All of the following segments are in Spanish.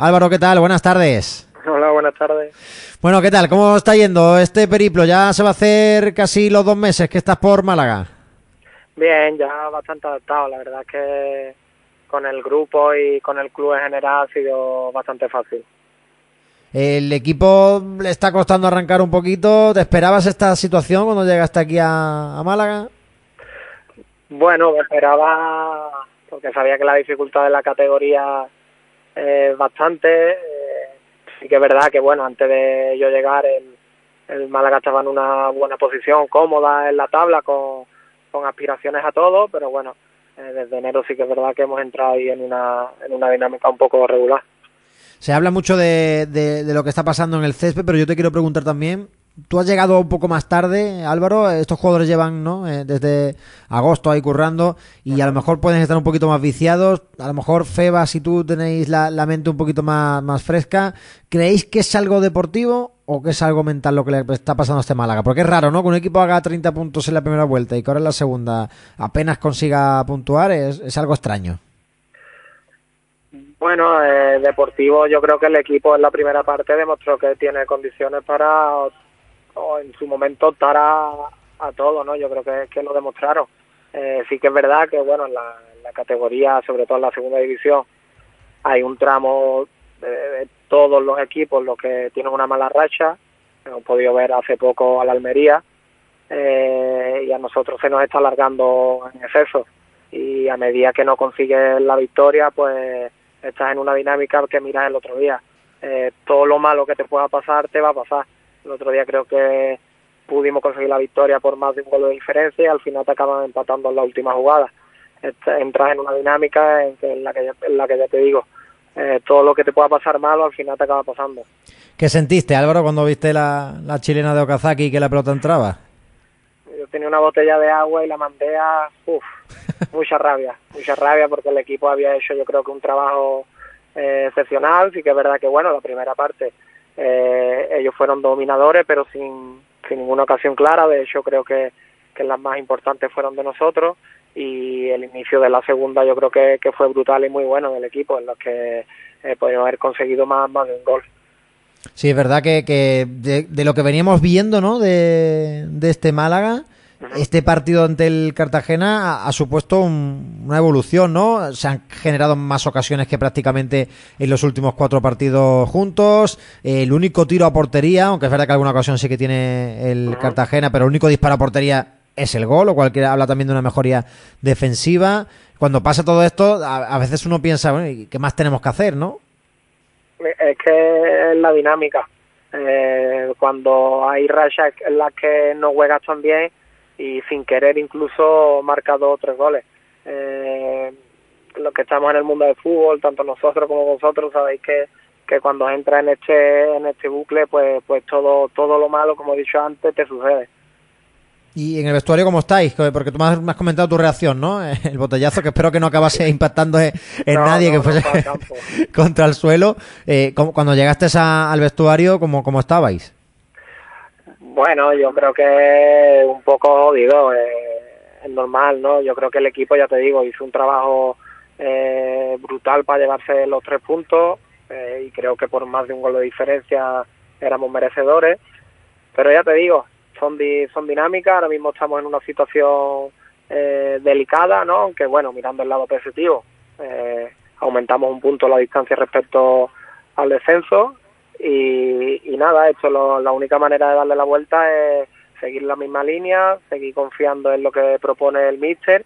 Álvaro, ¿qué tal? Buenas tardes. Hola, buenas tardes. Bueno, ¿qué tal? ¿Cómo está yendo este periplo? Ya se va a hacer casi los dos meses que estás por Málaga. Bien, ya bastante adaptado. La verdad es que con el grupo y con el club en general ha sido bastante fácil. El equipo le está costando arrancar un poquito. ¿Te esperabas esta situación cuando llegaste aquí a, a Málaga? Bueno, me esperaba porque sabía que la dificultad de la categoría es bastante. Eh, sí que es verdad que, bueno, antes de yo llegar, el, el Málaga estaba en una buena posición, cómoda en la tabla, con, con aspiraciones a todo, pero bueno, eh, desde enero sí que es verdad que hemos entrado ahí en una, en una dinámica un poco regular. Se habla mucho de, de, de, lo que está pasando en el césped, pero yo te quiero preguntar también Tú has llegado un poco más tarde, Álvaro. Estos jugadores llevan ¿no? Eh, desde agosto ahí currando y a lo mejor pueden estar un poquito más viciados. A lo mejor Feba, si tú tenéis la, mente un poquito más, más fresca, ¿creéis que es algo deportivo o que es algo mental lo que le está pasando a este Málaga? Porque es raro, ¿no? Que un equipo haga 30 puntos en la primera vuelta y que ahora en la segunda apenas consiga puntuar, es, es algo extraño. Bueno, eh, deportivo, yo creo que el equipo en la primera parte demostró que tiene condiciones para en su momento optar a, todo, ¿no? Yo creo que, que lo demostraron. Eh, sí que es verdad que, bueno, en la, categoría, sobre todo en la segunda división, hay un tramo de, de todos los equipos los que tienen una mala racha. Hemos podido ver hace poco a la Almería eh, y a nosotros se nos está alargando en exceso. Y a medida que no consigues la victoria, pues estás en una dinámica que miras el otro día. Eh, todo lo malo que te pueda pasar te va a pasar el otro día creo que pudimos conseguir la victoria por más de un gol de diferencia y al final te acaban empatando en la última jugada. Entras en una dinámica en, que, en, la, que ya, en la que ya te digo, eh, todo lo que te pueda pasar malo al final te acaba pasando. ¿Qué sentiste, Álvaro, cuando viste la, la chilena de Okazaki y que la pelota entraba? Yo tenía una botella de agua y la mandé a... Uf, mucha rabia, mucha rabia porque el equipo había hecho yo creo que un trabajo eh, excepcional, sí que es verdad que bueno, la primera parte eh, ellos fueron dominadores, pero sin, sin ninguna ocasión clara. De hecho, creo que, las más importantes fueron de nosotros. Y el inicio de la segunda, yo creo que, fue brutal y muy bueno del equipo, en los que eh, haber conseguido más, más de un gol. Sí, es verdad que, que de, lo que veníamos viendo, ¿no? De este Málaga, este partido ante el Cartagena ha, supuesto un, una evolución, ¿no? Se han generado más ocasiones que prácticamente en los últimos cuatro partidos juntos. Eh, el único tiro a portería, aunque es verdad que alguna ocasión sí que tiene el. Cartagena, pero el único disparo a portería es el gol, lo cual habla también de una mejoría defensiva. Cuando pasa todo esto, a, a veces uno piensa, bueno, ¿qué más tenemos que hacer, no? Es que es la dinámica. Eh, cuando hay rachas en las que no juegas tan bien, y sin querer incluso marca dos o tres goles. Eh, los que estamos en el mundo del fútbol, tanto nosotros como vosotros, sabéis que, que cuando entras en este en este bucle, pues pues todo todo lo malo, como he dicho antes, te sucede. Y en el vestuario, ¿cómo estáis? Porque tú me has, me has comentado tu reacción, ¿no? El botellazo, que espero que no acabase impactando en, en no, nadie, no, que fuese no contra el suelo. Eh, cuando llegaste a, al vestuario, ¿cómo, ¿cómo estabais? Bueno, yo creo que un poco jodido, eh, es normal, ¿no? Yo creo que el equipo, ya te digo, hizo un trabajo eh, brutal para llevarse los tres puntos eh, y creo que por más de un gol de diferencia éramos merecedores. Pero ya te digo, son, di son dinámicas, ahora mismo estamos en una situación eh, delicada, ¿no? Aunque bueno, mirando el lado positivo, eh, aumentamos un punto la distancia respecto al descenso y, nada, esto lo, la única manera de darle la vuelta es seguir la misma línea, seguir confiando en lo que propone el míster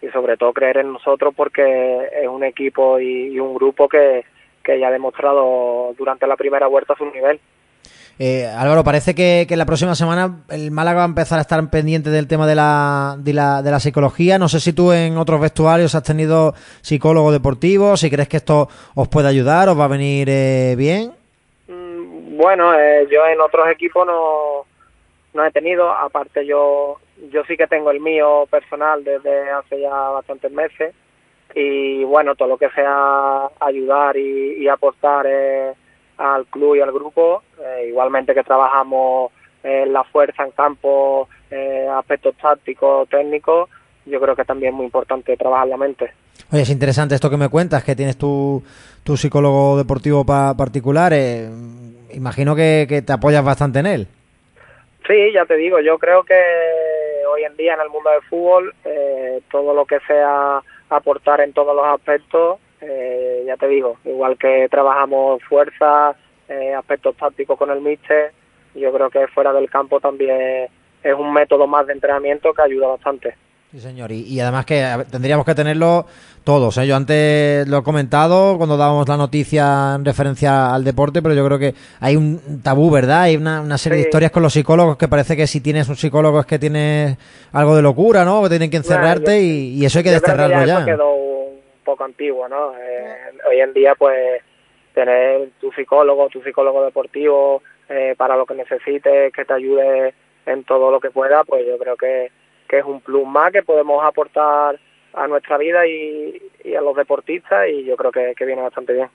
y sobre todo creer en nosotros porque es un equipo y, y un grupo que, que ya ha demostrado durante la primera vuelta su nivel. Eh, Álvaro, parece que, que, la próxima semana el Málaga va a empezar a estar pendiente del tema de la, de la, de la psicología. No sé si tú en otros vestuarios has tenido psicólogo deportivo, si crees que esto os puede ayudar, os va a venir eh, bien. Bueno, eh, yo en otros equipos no, no he tenido, aparte yo yo sí que tengo el mío personal desde hace ya bastantes meses y bueno, todo lo que sea ayudar y, y apostar eh, al club y al grupo, eh, igualmente que trabajamos en la fuerza en campo, eh, aspectos tácticos, técnicos, yo creo que también es muy importante trabajar la mente. Oye, es interesante esto que me cuentas, que tienes tu, tu psicólogo deportivo particular. Eh, imagino que, que, te apoyas bastante en él. Sí, ya te digo, yo creo que hoy en día en el mundo del fútbol, eh, todo lo que sea aportar en todos los aspectos, eh, ya te digo, igual que trabajamos fuerza, eh, aspectos tácticos con el míster, yo creo que fuera del campo también es un método más de entrenamiento que ayuda bastante. Sí, señor. Y, además que tendríamos que tenerlo todos. ¿eh? Yo antes lo he comentado cuando dábamos la noticia en referencia al deporte, pero yo creo que hay un tabú, ¿verdad? Hay una, serie de historias con los psicólogos que parece que si tienes un psicólogo es que tienes algo de locura, ¿no? Que tienen que encerrarte y, eso hay que desterrarlo ya. quedó un poco antiguo, ¿no? Eh, hoy en día, pues, tener tu psicólogo, tu psicólogo deportivo eh, para lo que necesites, que te ayude en todo lo que pueda, pues yo creo que que es un plus más que podemos aportar a nuestra vida y, a los deportistas y yo creo que, viene bastante bien.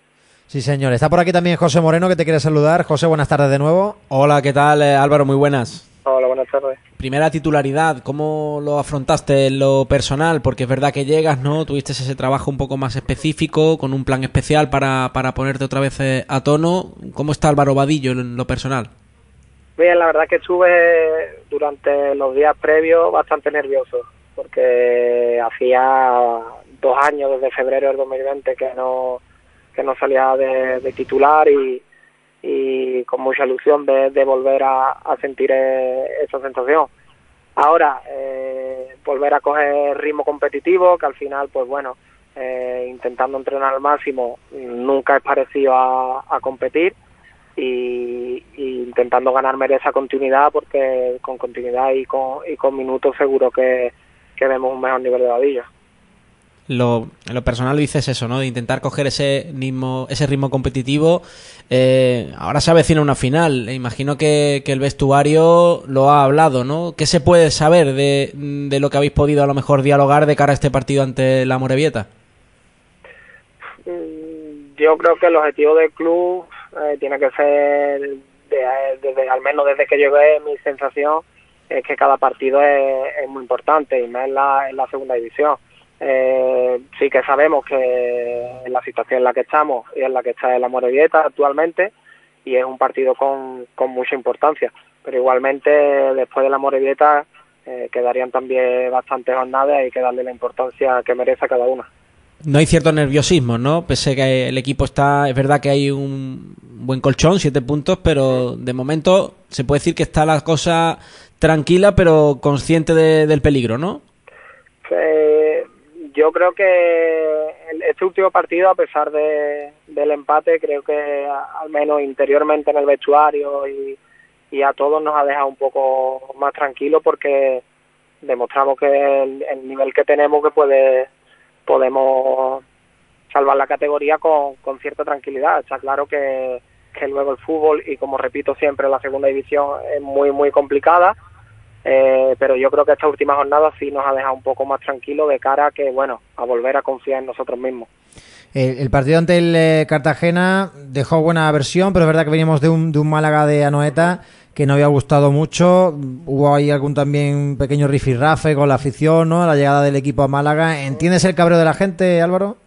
Sí, señor. Está por aquí también José Moreno que te quiere saludar. José, buenas tardes de nuevo. Hola, ¿qué tal eh, Álvaro? Muy buenas. Hola, buenas tardes. Primera titularidad, ¿cómo lo afrontaste en lo personal? Porque es verdad que llegas, ¿no? Tuviste ese trabajo un poco más específico, con un plan especial para, para ponerte otra vez eh, a tono. ¿Cómo está Álvaro Vadillo en lo personal? Bien, la verdad que estuve durante los días previos bastante nervioso, porque hacía dos años, desde febrero del 2020, que no, que no salía de, titular y, y, con mucha ilusión de, volver a, sentir e, esa sensación. Ahora, eh, volver a coger ritmo competitivo, que al final, pues bueno, eh, intentando entrenar al máximo, nunca es parecido a competir y, intentando ganarme esa continuidad porque con continuidad y con, y con minutos seguro que, vemos un mejor nivel de Vadillo. Lo, en lo personal dices eso, ¿no? De intentar coger ese ritmo, ese ritmo competitivo. Eh, ahora se avecina una final. Imagino que, que, el vestuario lo ha hablado, ¿no? ¿Qué se puede saber de, de, lo que habéis podido a lo mejor dialogar de cara a este partido ante la Morevieta? Mm, yo creo que el objetivo del club eh, tiene que ser, desde, al menos desde que llegué, mi sensación es que cada partido es, muy importante y más en la, en la segunda división. Eh, sí que sabemos que en la situación en la que estamos y en la que está el Morevieta actualmente y es un partido con, con mucha importancia, pero igualmente después de la Morevieta eh, quedarían también bastantes jornadas y hay que darle la importancia que merece a cada una no hay cierto nerviosismo, ¿no? Pese que el equipo está, es verdad que hay un buen colchón, siete puntos, pero de momento se puede decir que está la cosa tranquila, pero consciente del peligro, ¿no? yo creo que este último partido, a pesar de, del empate, creo que al menos interiormente en el vestuario y, y a todos nos ha dejado un poco más tranquilos porque demostramos que el nivel que tenemos que puede podemos salvar la categoría con, con cierta tranquilidad. Está claro que, que luego el fútbol, y como repito siempre, la segunda división es muy, muy complicada, eh, pero yo creo que esta última jornada sí nos ha dejado un poco más tranquilo de cara a que, bueno, a volver a confiar en nosotros mismos. El, partido ante el eh, Cartagena dejó buena versión, pero es verdad que veníamos de un, de un Málaga de Anoeta que no había gustado mucho. Hubo ahí algún también pequeño rifirrafe con la afición, ¿no? La llegada del equipo a Málaga. ¿Entiendes el cabreo de la gente, Álvaro?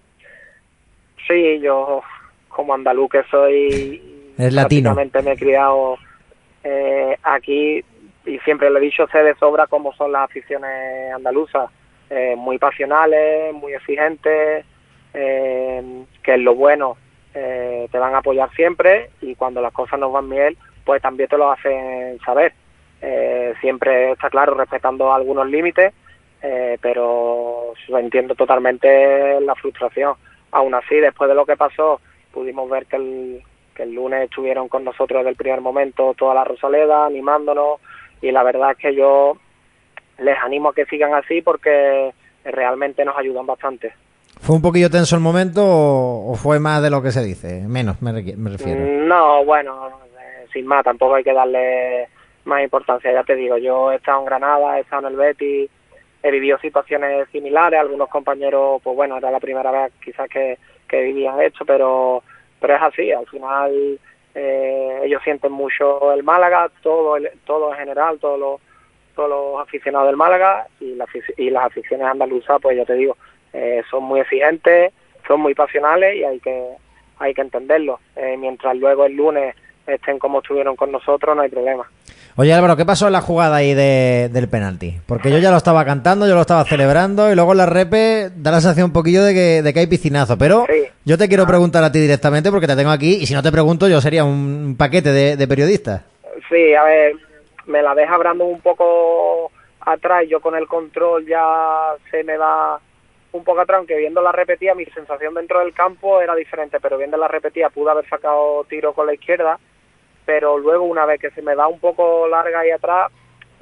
Sí, yo como andaluz que soy, es latino. me he criado eh, aquí y siempre le he dicho sé de sobra cómo son las aficiones andaluzas, eh, muy pasionales, muy exigentes, eh, que en lo bueno te van a apoyar siempre y cuando las cosas no van bien pues también te lo hacen saber. Eh, siempre está claro, respetando algunos límites, eh, pero entiendo totalmente la frustración. Aún así, después de lo que pasó, pudimos ver que el, que el lunes estuvieron con nosotros desde el primer momento toda la Rosaleda, animándonos, y la verdad es que yo les animo a que sigan así porque realmente nos ayudan bastante. ¿Fue un poquillo tenso el momento o, fue más de lo que se dice? Menos, me, me refiero. No, bueno, sin más, tampoco hay que darle más importancia, ya te digo, yo he estado en Granada, he estado en el Betis, he vivido situaciones similares, algunos compañeros, pues bueno, era la primera vez quizás que, que vivían esto, pero, pero es así, al final eh, ellos sienten mucho el Málaga, todo, todo en general, todos los, todos los aficionados del Málaga y, y las aficiones andaluzas, pues ya te digo, eh, son muy exigentes, son muy pasionales y hay que hay que entenderlo. Eh, mientras luego el lunes estén como estuvieron con nosotros, no hay problema. Oye Álvaro, ¿qué pasó en la jugada ahí de, del penalti? Porque yo ya lo estaba cantando, yo lo estaba celebrando y luego en la repe da la sensación un poquillo de que, de que hay piscinazo. Pero yo te quiero preguntar a ti directamente porque te tengo aquí y si no te pregunto yo sería un paquete de, de periodistas. Sí, a ver, me la deja hablando un poco atrás, yo con el control ya se me va un poco atrás, aunque viendo la repetida mi sensación dentro del campo era diferente, pero viendo la repetida pude haber sacado tiro con la izquierda, pero luego una vez que se me da un poco larga ahí atrás,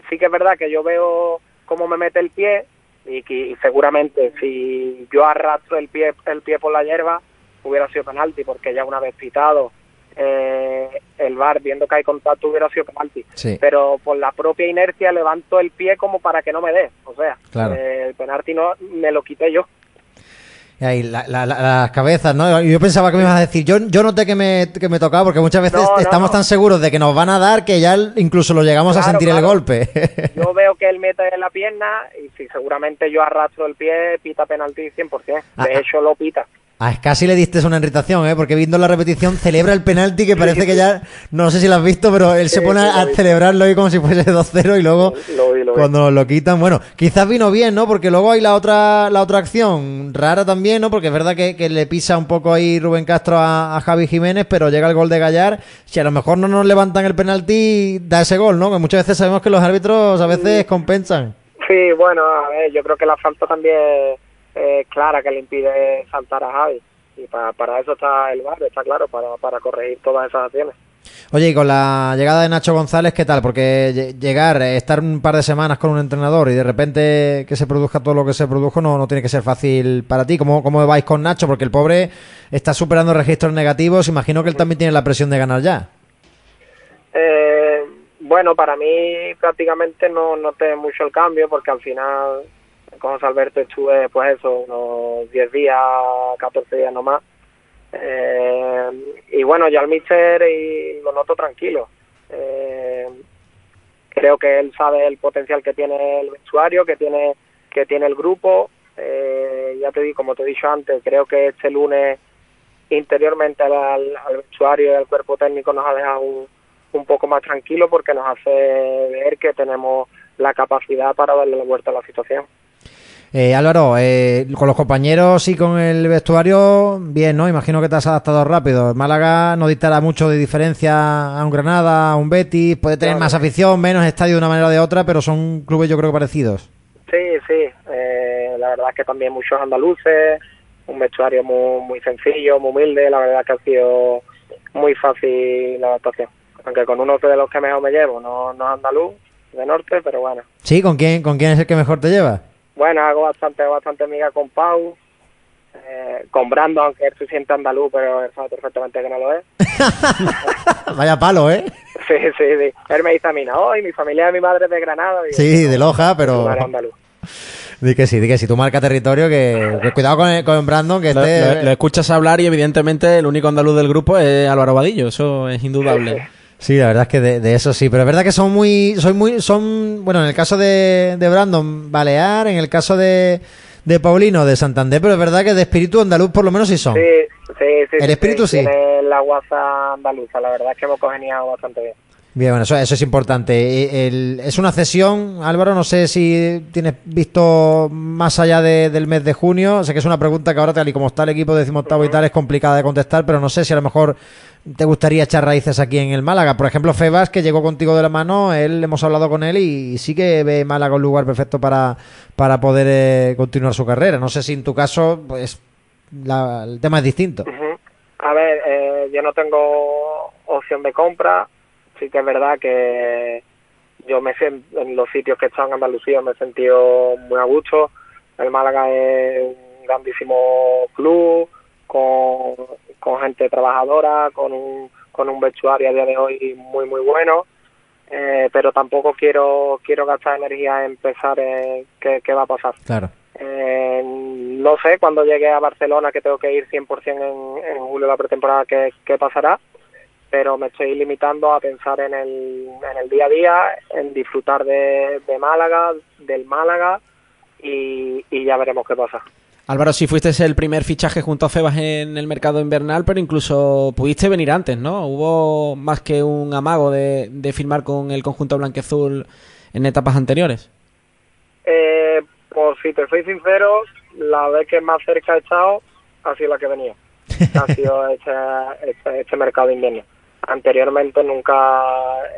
sí que es verdad que yo veo cómo me mete el pie y, que, seguramente si yo arrastro el pie el pie por la hierba hubiera sido penalti porque ya una vez pitado eh, el bar viendo que hay contacto hubiera sido penalti. Pero por la propia inercia levanto el pie como para que no me dé. O sea, eh, el penalti no me lo quité yo. Y ahí, las cabezas, ¿no? Yo pensaba que me ibas a decir, yo, yo noté que me, que me tocaba, porque muchas veces estamos tan seguros de que nos van a dar que ya incluso lo llegamos a sentir el golpe. yo veo que él mete la pierna y si seguramente yo arrastro el pie, pita penalti 100%. De ah, ah. hecho, lo pita. A casi le diste una irritación, ¿eh? porque viendo la repetición celebra el penalti que parece que ya, no sé si lo has visto, pero él se pone a celebrarlo ahí como si fuese 2-0 y luego cuando lo quitan, bueno, quizás vino bien, ¿no? Porque luego hay la otra la otra acción rara también, ¿no? Porque es verdad que, le pisa un poco ahí Rubén Castro a, Javi Jiménez, pero llega el gol de Gallar, si a lo mejor no nos levantan el penalti, da ese gol, ¿no? Que muchas veces sabemos que los árbitros a veces compensan. Sí, bueno, a ver, yo creo que la falta también clara que le impide saltar a Javi. Y para, para eso está el bar, está claro, para, para corregir todas esas acciones. Oye, y con la llegada de Nacho González, ¿qué tal? Porque llegar, estar un par de semanas con un entrenador y de repente que se produzca todo lo que se produjo no, no tiene que ser fácil para ti. ¿Cómo, ¿Cómo vais con Nacho? Porque el pobre está superando registros negativos. Imagino que él también tiene la presión de ganar ya. Eh, bueno, para mí prácticamente no noté mucho el cambio porque al final con José Alberto estuve, pues eso, unos 10 días, 14 días nomás. Eh, y bueno, ya el mister y lo noto tranquilo. Eh, creo que él sabe el potencial que tiene el vestuario, que tiene, que tiene el grupo. Eh, ya te digo, como te he dicho antes, creo que este lunes interiormente al, al vestuario y al cuerpo técnico nos ha dejado un poco más tranquilo porque nos hace ver que tenemos la capacidad para darle la vuelta a la situación. Eh, Álvaro, eh, con los compañeros y con el vestuario, bien, ¿no? Imagino que te has adaptado rápido. Málaga no dictará mucho de diferencia a un Granada, a un Betis, puede tener más afición, menos estadio de una manera o de otra, pero son clubes yo creo parecidos. Sí, sí, eh, la verdad es que también muchos andaluces, un vestuario muy, muy sencillo, muy humilde, la verdad que ha sido muy fácil la adaptación. Aunque con uno de los que mejor me llevo, no, no es andaluz, de norte, pero bueno. Sí, ¿con quién, ¿con quién es el que mejor te lleva? Bueno, hago bastante, bastante amiga con Pau, eh, con Brando, aunque él se siente andaluz, pero él sabe perfectamente que no lo es. Vaya palo, ¿eh? Sí, sí, sí. Él me dice a mí, no, y mi familia, mi madre es de Granada. sí, de Loja, pero... andaluz. Di que sí, di que sí, tú marca territorio, que, cuidado con, con, Brandon, que lo, lo, escuchas hablar y evidentemente el único andaluz del grupo es Álvaro Vadillo, eso es indudable. Sí, la verdad es que de, eso sí, pero es verdad que son muy, soy muy, son, bueno, en el caso de, de Brandon, Balear, en el caso de, de Paulino, de Santander, pero es verdad que de espíritu andaluz por lo menos sí son. Sí, sí, sí. El espíritu sí. Tiene la guasa andaluza, la verdad es que hemos congeniado bastante bien. Bien, bueno, eso, eso es importante. El, es una cesión, Álvaro, no sé si tienes visto más allá del mes de junio. Sé que es una pregunta que ahora, tal y como está el equipo de decimoctavo y tal, es complicada de contestar, pero no sé si a lo mejor te gustaría echar raíces aquí en el Málaga. Por ejemplo, Febas, que llegó contigo de la mano, él hemos hablado con él y, sí que ve Málaga un lugar perfecto para, para poder eh, continuar su carrera. No sé si en tu caso, pues el tema es distinto. A ver, eh, yo no tengo opción de compra. Sí que es verdad que yo me en los sitios que he estado en Andalucía me he sentido muy a gusto. El Málaga es un grandísimo club con con gente trabajadora, con un, con un vestuario a día de hoy muy, muy bueno. Eh, pero tampoco quiero quiero gastar energía en pensar en qué, qué va a pasar. Claro. Eh, no sé cuando llegue a Barcelona, que tengo que ir 100% en, en julio la pretemporada, qué, qué pasará. Pero me estoy limitando a pensar en el, en el día a día, en disfrutar de, de Málaga, del Málaga y, y ya veremos qué pasa. Álvaro, si fuiste el primer fichaje junto a Febas en el mercado invernal, pero incluso pudiste venir antes, ¿no? Hubo más que un amago de, de firmar con el conjunto blanqueazul en etapas anteriores. Eh, pues si te soy sincero, la vez que más cerca he estado ha sido la que venía. Ha sido este, este, este mercado invierno. Anteriormente nunca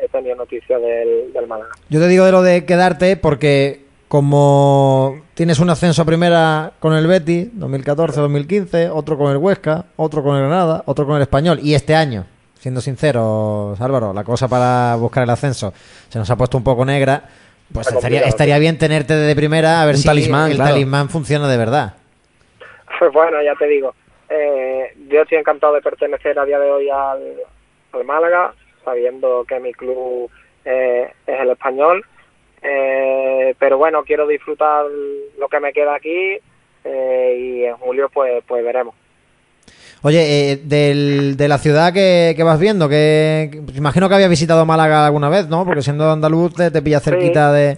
he tenido noticia del, del Málaga. Yo te digo de lo de quedarte porque como tienes un ascenso a primera con el Betis, 2014-2015, otro con el Huesca, otro con el Granada, otro con el Español, y este año, siendo sinceros, Álvaro, la cosa para buscar el ascenso se nos ha puesto un poco negra, pues Está estaría, estaría bien tenerte de primera a ver Un si talismán, el claro. talismán funciona de verdad. Pues bueno, ya te digo, eh, yo estoy encantado de pertenecer a día de hoy al, al Málaga, sabiendo que mi club eh, es el español. Eh, pero bueno, quiero disfrutar lo que me queda aquí eh, y en julio pues pues veremos. Oye, eh, del- de la ciudad que, que vas viendo, que, que- imagino que habías visitado Málaga alguna vez, ¿no? Porque siendo andaluz te, te pilla cerquita de,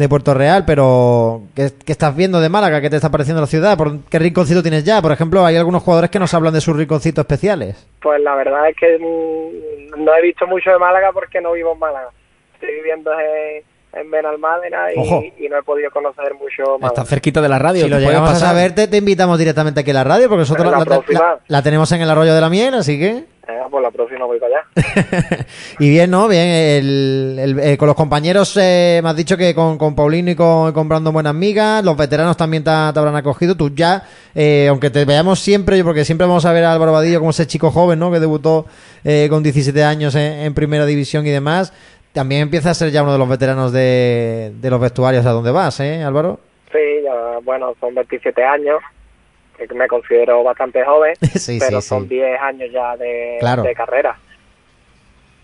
de Puerto Real, pero ¿qué, qué estás viendo de Málaga? ¿Qué te está pareciendo la ciudad? ¿Por ¿Qué rinconcito tienes ya? Por ejemplo, hay algunos jugadores que nos hablan de sus rinconcitos especiales. Pues la verdad es que mm, no he visto mucho de Málaga porque no vivo en Málaga. Estoy viviendo en, en Benalmádena y, y no he podido conocer mucho Está Málaga. cerquita de la radio. Si lo llegamos a pasar. saber, te, te invitamos directamente aquí a la radio, porque nosotros la la- la tenemos en el arroyo de la miel, así que... Eh, pues la próxima voy para allá. y bien, ¿no? Bien, el- el- eh, con los compañeros eh, me has dicho que con, con Paulino y con, Brandon buenas migas, los veteranos también te, te habrán acogido, tú ya, eh, aunque te veamos siempre, porque siempre vamos a ver a Álvaro Vadillo como ese chico joven, ¿no? Que debutó eh, con 17 años en, en primera división y demás, también empieza a ser ya uno de los veteranos de, de los vestuarios a donde vas, ¿eh, Álvaro? Sí, ya, bueno, son 27 años, que me considero bastante joven, Sí, pero sí, son sí. 10 años ya de, Claro. de carrera.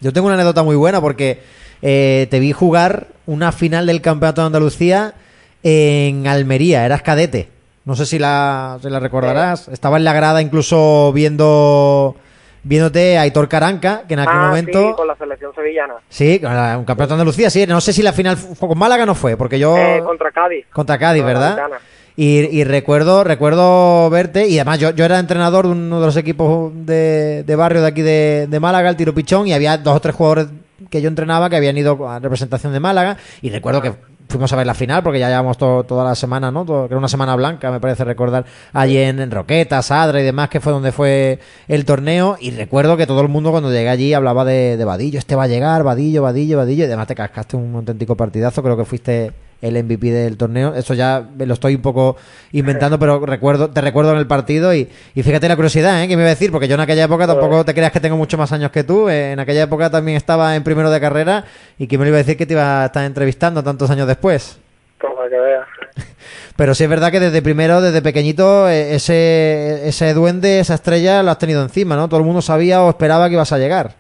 Yo tengo una anécdota muy buena porque eh, te vi jugar una final del Campeonato de Andalucía en Almería, eras cadete. No sé si la, si la recordarás. Estaba en la grada incluso viendo viéndote a Aitor Caranca, que en aquel ah, momento... sí, con la selección sevillana. Sí, con la- un Campeonato de Andalucía, sí. No sé si la final fue con Málaga no fue, porque yo... Eh, contra Cádiz. Contra Cádiz, Contra la ¿verdad? Y, y recuerdo recuerdo verte, y además yo, yo era entrenador de uno de los equipos de, de barrio de aquí de, de Málaga, el Tiro Pichón, y había dos o tres jugadores que yo entrenaba que habían ido a representación de Málaga, y recuerdo que fuimos a ver la final, porque ya llevamos to- toda la semana, ¿no? Todo- que era una semana blanca, me parece recordar, allí en, en Roquetas, Sadra y demás, que fue donde fue el torneo, y recuerdo que todo el mundo cuando llegué allí hablaba de, de Vadillo, este va a llegar, Vadillo, Vadillo, Vadillo, y además te cascaste un auténtico partidazo, creo que fuiste el MVP del torneo. Eso ya me lo estoy un poco inventando, pero recuerdo, te recuerdo en el partido y, y fíjate la curiosidad, ¿eh? Que me iba a decir, porque yo en aquella época tampoco te creas que tengo mucho más años que tú. eh, en aquella época también estaba en primero de carrera y que me lo iba a decir que te iba a estar entrevistando tantos años después. Como que veas. Pero sí es verdad que desde primero, desde pequeñito, eh, ese, ese duende, esa estrella lo has tenido encima, ¿no? Todo el mundo sabía o esperaba que ibas a llegar.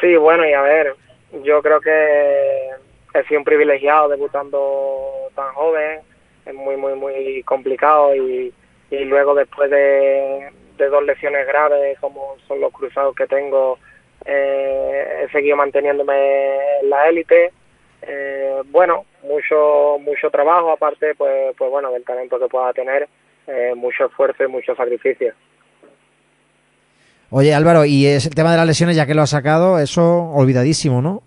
Sí, bueno, y a ver, yo creo que he sido un privilegiado debutando tan joven, es muy, muy, muy complicado y, luego después de, de dos lesiones graves como son los cruzados que tengo, eh, he seguido manteniéndome en la élite. Eh, bueno, mucho mucho trabajo, aparte, pues, pues bueno, del talento que pueda tener, eh, mucho esfuerzo y mucho sacrificio. Oye, Álvaro, y es el tema de las lesiones, ya que lo has sacado, eso olvidadísimo, ¿no?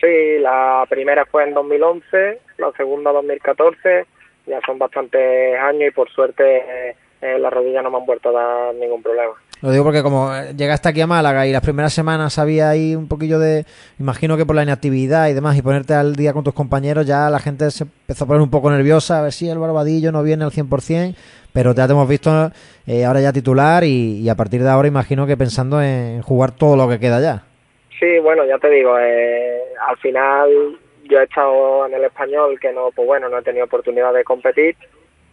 Sí, la primera fue en 2011, la segunda 2014, ya son bastantes años y por suerte eh, las rodillas no me han vuelto a dar ningún problema. Lo digo porque como eh, llegaste aquí a Málaga y las primeras semanas había ahí un poquillo de... Imagino que por la inactividad y demás y ponerte al día con tus compañeros ya la gente se empezó a poner un poco nerviosa a ver si el Barbadillo no viene al 100%, pero ya te hemos visto eh, ahora ya titular y, y a partir de ahora imagino que pensando en jugar todo lo que queda ya. Sí, bueno, ya te digo, eh, al final yo he estado en el español que no, pues bueno, no he tenido oportunidad de competir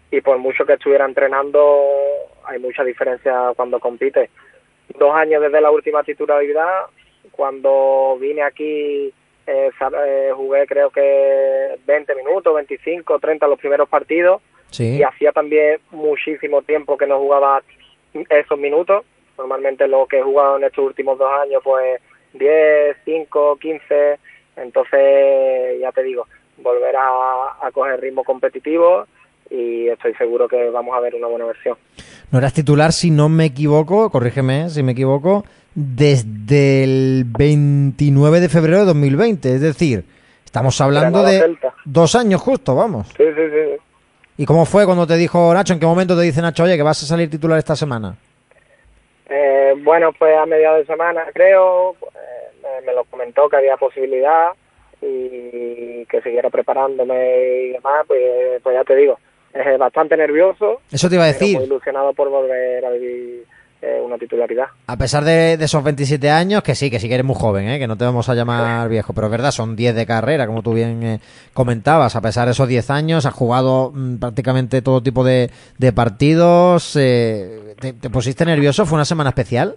y por mucho que estuviera entrenando hay mucha diferencia cuando compite. Dos años desde la última titularidad, cuando vine aquí eh, eh, jugué creo que 20 minutos, 25, 30 los primeros partidos Sí. y hacía también muchísimo tiempo que no jugaba esos minutos Normalmente lo que he jugado en estos últimos dos años, pues 10, 5, 15, entonces ya te digo, volver a, a coger ritmo competitivo y estoy seguro que vamos a ver una buena versión. No eras titular, si no me equivoco, corrígeme si me equivoco, desde el 29 de febrero de 2020, es decir, estamos hablando de Celta. dos años justo, vamos. Sí, sí, sí. ¿Y cómo fue cuando te dijo Nacho? ¿En qué momento te dice Nacho, oye, que vas a salir titular esta semana? Eh, bueno, pues a mediados de semana creo, eh, me, lo comentó que había posibilidad y que siguiera preparándome y demás, pues, pues ya te digo, es bastante nervioso, Eso te iba a decir. muy ilusionado por volver a vivir eh, una titularidad. A pesar de, de esos 27 años, que sí, que sí que eres muy joven, ¿eh? que no te vamos a llamar viejo, pero es verdad, son 10 de carrera, como tú bien eh, comentabas. A pesar de esos 10 años, has jugado mm, prácticamente todo tipo de, de partidos. eh, ¿te, te pusiste nervioso? ¿Fue una semana especial?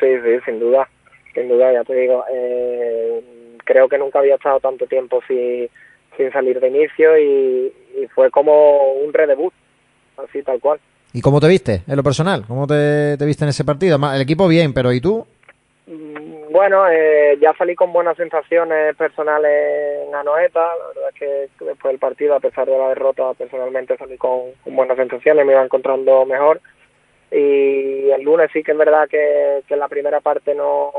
Sí, sí, sin duda, sin duda, ya te digo. Eh, creo que nunca había estado tanto tiempo sin, sin salir de inicio y, y fue como un redebut, así tal cual. ¿Y cómo te viste en lo personal? ¿Cómo te, te viste en ese partido? El equipo bien, pero ¿y tú? Mm, Bueno, eh, ya salí con buenas sensaciones personales en Anoeta. La verdad es que después del partido, a pesar de la derrota, personalmente salí con, buenas sensaciones, me iba encontrando mejor. Y el lunes sí que es verdad que, en la primera parte no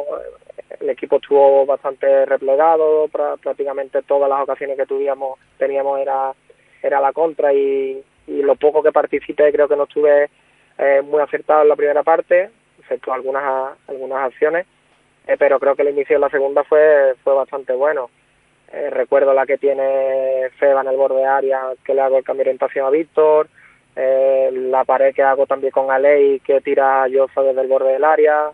el equipo estuvo bastante replegado, prácticamente todas las ocasiones que tuvimos teníamos era era la contra y, y lo poco que participé creo que no estuve eh, muy acertado en la primera parte, excepto algunas algunas acciones eh, pero creo que el inicio de la segunda fue fue bastante bueno. Eh, recuerdo la que tiene Feba en el borde área, que le hago el cambio de orientación a Víctor, la pared que hago también con Alei, que tira a Jofa desde el borde del área,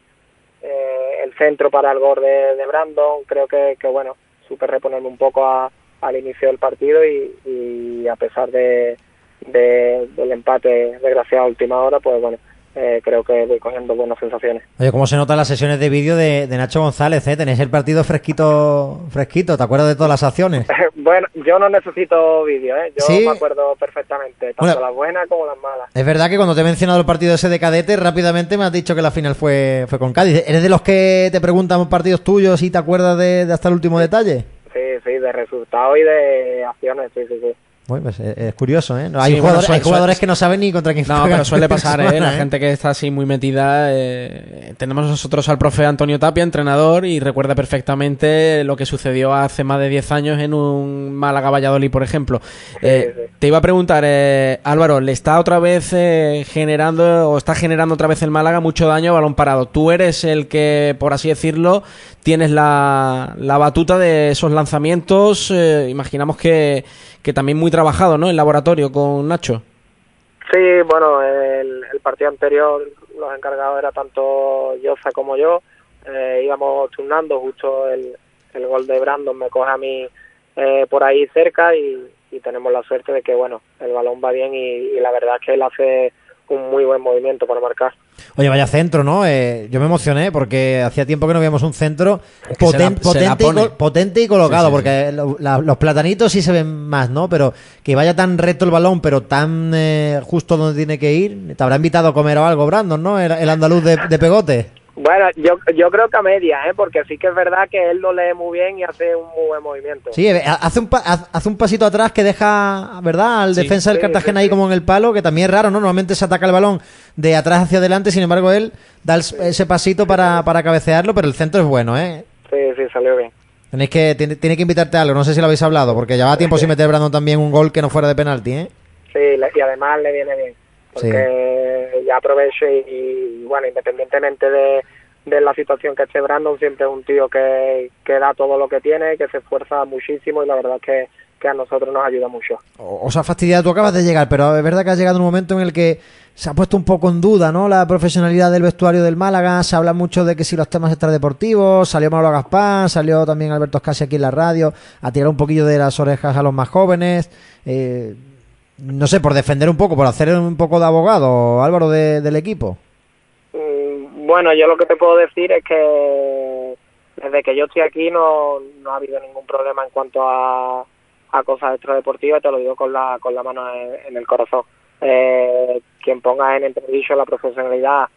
el centro para el gol de, de Brandon, creo que, que bueno, supe reponerme un poco a- al inicio del partido y, y a pesar de, de- del empate desgraciado a última hora, pues bueno, eh, creo que voy cogiendo buenas sensaciones. Oye, ¿cómo se notan las sesiones de vídeo de, de Nacho González? Eh? Tenéis el partido fresquito, fresquito, ¿te acuerdas de todas las acciones? Bueno, yo no necesito vídeo, ¿eh? Yo ¿Sí? me acuerdo perfectamente, tanto Bueno. las buenas como las malas. Es verdad que cuando te he mencionado el partido ese de cadete, rápidamente me has dicho que la final fue, fue con Cádiz. ¿Eres de los que te preguntan partidos tuyos y te acuerdas de, de hasta el último detalle? Sí, sí, de resultados y de acciones, sí, sí, sí. Bueno, pues es, es curioso, ¿eh? No, hay Sí, bueno, jugadores, suele- hay jugadores suele- que no saben ni contra quién No, juegan pero suele pasar, ¿eh? La gente que está así muy metida. eh, tenemos nosotros al profe Antonio Tapia, entrenador, y recuerda perfectamente lo que sucedió hace más de 10 años en un Málaga Valladolid, por ejemplo. Eh, sí. Te iba a preguntar, eh, Álvaro, ¿le está otra vez eh, generando o está generando otra vez el Málaga mucho daño a balón parado? Tú eres el que, por así decirlo, tienes la, la batuta de esos lanzamientos. eh, imaginamos que, que también muy trabajado, ¿no? En laboratorio con Nacho. Sí, bueno, el, el partido anterior los encargados era tanto Yoza como yo. Eh, íbamos turnando, justo el, el gol de Brandon me coge a mí eh, por ahí cerca y, y tenemos la suerte de que, bueno, el balón va bien y la verdad es que él hace un muy buen movimiento para marcar. Oye, vaya centro, ¿no? Eh, yo me emocioné porque hacía tiempo que no veíamos un centro Es que se la- poten- se la potente, y col- potente y colocado, Sí, sí, porque lo- la- los platanitos sí se ven más, ¿no? Pero que vaya tan recto el balón, pero tan eh, justo donde tiene que ir. Te habrá invitado a comer o algo, Brandon, ¿no? El, el andaluz de, de pegote. Bueno, yo, yo creo que a media, ¿eh? porque sí que es verdad que él lo lee muy bien y hace un muy buen movimiento. Sí, eh, hace un, pa- hace un pasito atrás que deja, ¿verdad? Al Sí. defensa del Sí, Cartagena sí, ahí como en el palo, que también es raro, ¿no? Normalmente se ataca el balón de atrás hacia adelante, sin embargo él da el- ese pasito para, para cabecearlo, pero el centro es bueno, ¿eh? Sí, sí, salió bien. Tenéis que, tiene, tiene que invitarte a algo, no sé si lo habéis hablado, porque llevaba tiempo sin meter Brandon también un gol que no fuera de penalti, ¿eh? Sí, y además le viene bien, porque ya aprovecho y, y, bueno, independientemente de, de la situación que esté Brandon, siempre es un tío que, que da todo lo que tiene, que se esfuerza muchísimo y la verdad es que, que a nosotros nos ayuda mucho. O- Os ha fastidiado, tú acabas de llegar, pero es verdad que has llegado un momento en el que se ha puesto un poco en duda, ¿no? La profesionalidad del vestuario del Málaga, se habla mucho de que si los temas extradeportivos, salió Mauro Gaspar, salió también Alberto Scassi aquí en la radio, a tirar un poquillo de las orejas a los más jóvenes, eh, no sé, por defender un poco, por hacer un poco de abogado, Álvaro, de- del equipo. Mm, Bueno, yo lo que te puedo decir es que desde que yo estoy aquí no, no ha habido ningún problema en cuanto a, a cosas extradeportivas, te lo digo con la, con la mano en, el corazón. Eh, quien ponga en entredicho la profesionalidad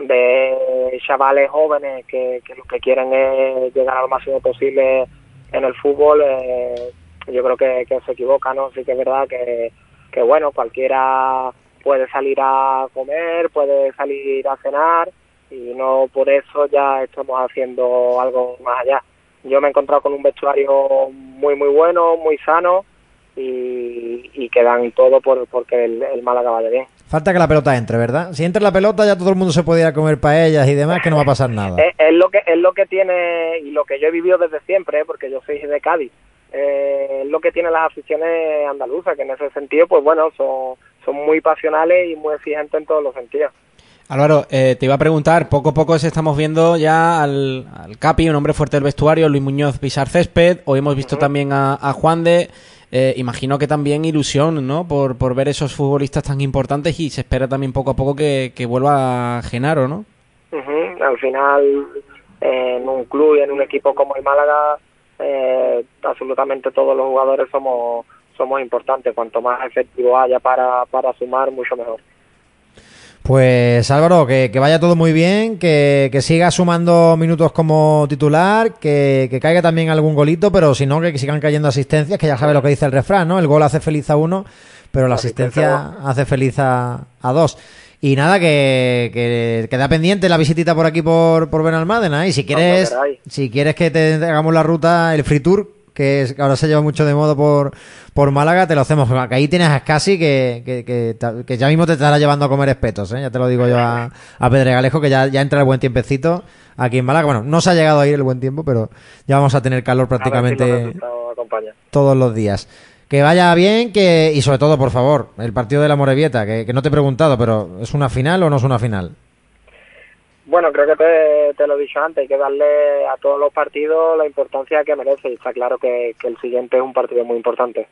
de chavales jóvenes que, que lo que quieren es llegar al máximo posible en el fútbol, eh, yo creo que, que, se equivoca, ¿no? Sí que es verdad que, que, bueno, cualquiera puede salir a comer, puede salir a cenar y no por eso ya estamos haciendo algo más allá. Yo me he encontrado con un vestuario muy, muy bueno, muy sano y, y que dan todo por, porque el, el Málaga vaya bien. Falta que la pelota entre, ¿verdad? Si entra la pelota ya todo el mundo se podía comer paellas y demás, que no va a pasar nada. Es, es, lo que es lo que tiene y lo que yo he vivido desde siempre, ¿eh? porque yo soy de Cádiz. Eh, es lo que tienen las aficiones andaluzas, que en ese sentido, pues bueno, son, son muy pasionales y muy exigentes en todos los sentidos. Álvaro, eh, te iba a preguntar, poco a poco estamos viendo ya al, al Capi, un hombre fuerte del vestuario, Luis Muñoz pisar césped, hoy hemos visto uh -huh. también a, a Juan de... Eh, imagino que también ilusión, ¿no? Por, por ver esos futbolistas tan importantes y se espera también poco a poco que, que vuelva Genaro, ¿no? Uh -huh. Al final, en un club y en un equipo como el Málaga, eh, absolutamente todos los jugadores somos somos importantes. Cuanto más efectivo haya para, para sumar, mucho mejor. Pues Álvaro, que, que, vaya todo muy bien, que, que, siga sumando minutos como titular, que, que, caiga también algún golito, pero si no, que sigan cayendo asistencias, que ya sabe lo que dice el refrán, ¿no? El gol hace feliz a uno, pero la asistencia hace feliz a, a dos. Y nada, que, que queda pendiente la visitita por aquí por, por Benalmádena. Y si quieres, si quieres que te hagamos la ruta, el free tour, que es, ahora se lleva mucho de moda por, por Málaga, te lo hacemos. Que ahí tienes a Scassi que, que, que, ya mismo te estará llevando a comer espetos, ¿eh? ya te lo digo yo a, a Pedregalejo, que ya, ya entra el buen tiempecito aquí en Málaga. Bueno, no se ha llegado a ir el buen tiempo, pero ya vamos a tener calor prácticamente si todos los días. Que vaya bien, que y sobre todo, por favor, el partido de la Morevieta, que, que no te he preguntado, pero ¿es una final o no es una final? Bueno, creo que te, lo he dicho antes, hay que darle a todos los partidos la importancia que merece y está claro que el siguiente es un partido muy importante.